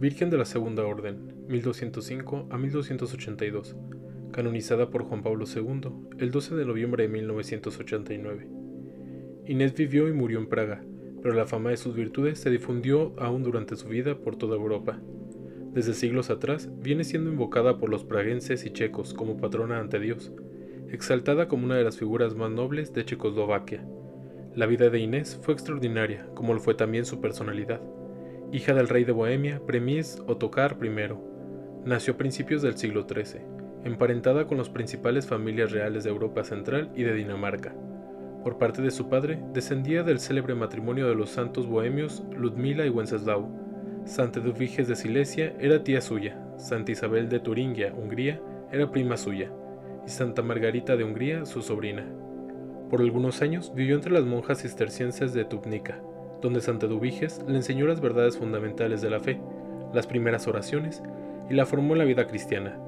Virgen de la Segunda Orden, 1205 a 1282, canonizada por Juan Pablo II el 12 de noviembre de 1989. Inés vivió y murió en Praga, pero la fama de sus virtudes se difundió aún durante su vida por toda Europa. Desde siglos atrás viene siendo invocada por los praguenses y checos como patrona ante Dios, exaltada como una de las figuras más nobles de Checoslovaquia. La vida de Inés fue extraordinaria, como lo fue también su personalidad hija del rey de Bohemia, Premis Otokar I. Nació a principios del siglo XIII, emparentada con las principales familias reales de Europa Central y de Dinamarca. Por parte de su padre, descendía del célebre matrimonio de los santos bohemios Ludmila y Wenceslao. Santa Eduviges de Silesia era tía suya, Santa Isabel de Turingia, Hungría, era prima suya, y Santa Margarita de Hungría, su sobrina. Por algunos años vivió entre las monjas cistercienses de Tubnica, donde Santa Eduviges le enseñó las verdades fundamentales de la fe, las primeras oraciones y la formó en la vida cristiana.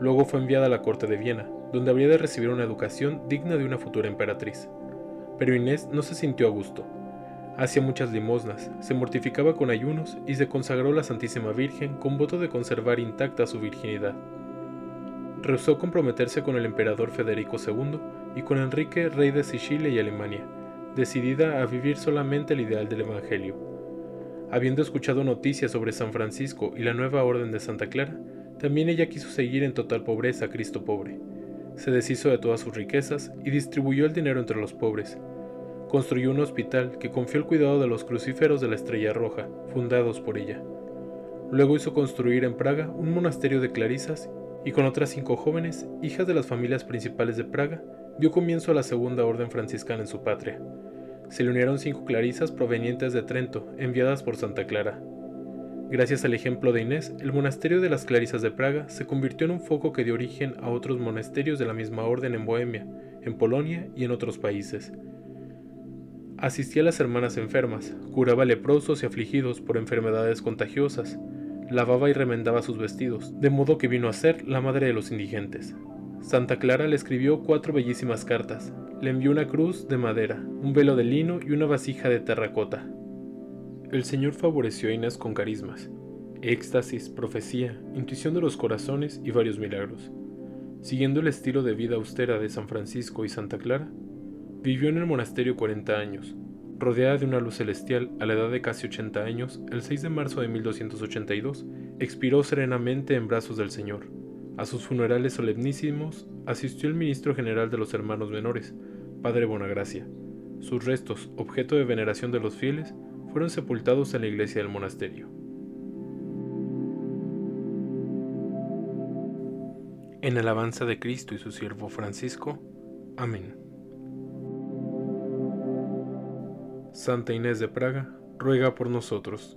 Luego fue enviada a la corte de Viena, donde habría de recibir una educación digna de una futura emperatriz. Pero Inés no se sintió a gusto. Hacía muchas limosnas, se mortificaba con ayunos y se consagró a la Santísima Virgen con voto de conservar intacta su virginidad. Rehusó comprometerse con el emperador Federico II y con Enrique, rey de Sicilia y Alemania, decidida a vivir solamente el ideal del Evangelio. Habiendo escuchado noticias sobre San Francisco y la nueva orden de Santa Clara, también ella quiso seguir en total pobreza a Cristo pobre. Se deshizo de todas sus riquezas y distribuyó el dinero entre los pobres. Construyó un hospital que confió el cuidado de los crucíferos de la Estrella Roja, fundados por ella. Luego hizo construir en Praga un monasterio de clarisas y con otras cinco jóvenes, hijas de las familias principales de Praga, dio comienzo a la segunda orden franciscana en su patria. Se le unieron cinco clarisas provenientes de Trento, enviadas por Santa Clara. Gracias al ejemplo de Inés, el monasterio de las Clarisas de Praga se convirtió en un foco que dio origen a otros monasterios de la misma orden en Bohemia, en Polonia y en otros países. Asistía a las hermanas enfermas, curaba leprosos y afligidos por enfermedades contagiosas, lavaba y remendaba sus vestidos, de modo que vino a ser la madre de los indigentes. Santa Clara le escribió cuatro bellísimas cartas, le envió una cruz de madera, un velo de lino y una vasija de terracota. El Señor favoreció a Inés con carismas, éxtasis, profecía, intuición de los corazones y varios milagros. Siguiendo el estilo de vida austera de San Francisco y Santa Clara, vivió en el monasterio 40 años, rodeada de una luz celestial a la edad de casi 80 años, el 6 de marzo de 1282, expiró serenamente en brazos del Señor a sus funerales solemnísimos asistió el ministro general de los hermanos menores, Padre Bonagracia. Sus restos, objeto de veneración de los fieles, fueron sepultados en la iglesia del monasterio. En alabanza de Cristo y su siervo Francisco. Amén. Santa Inés de Praga, ruega por nosotros.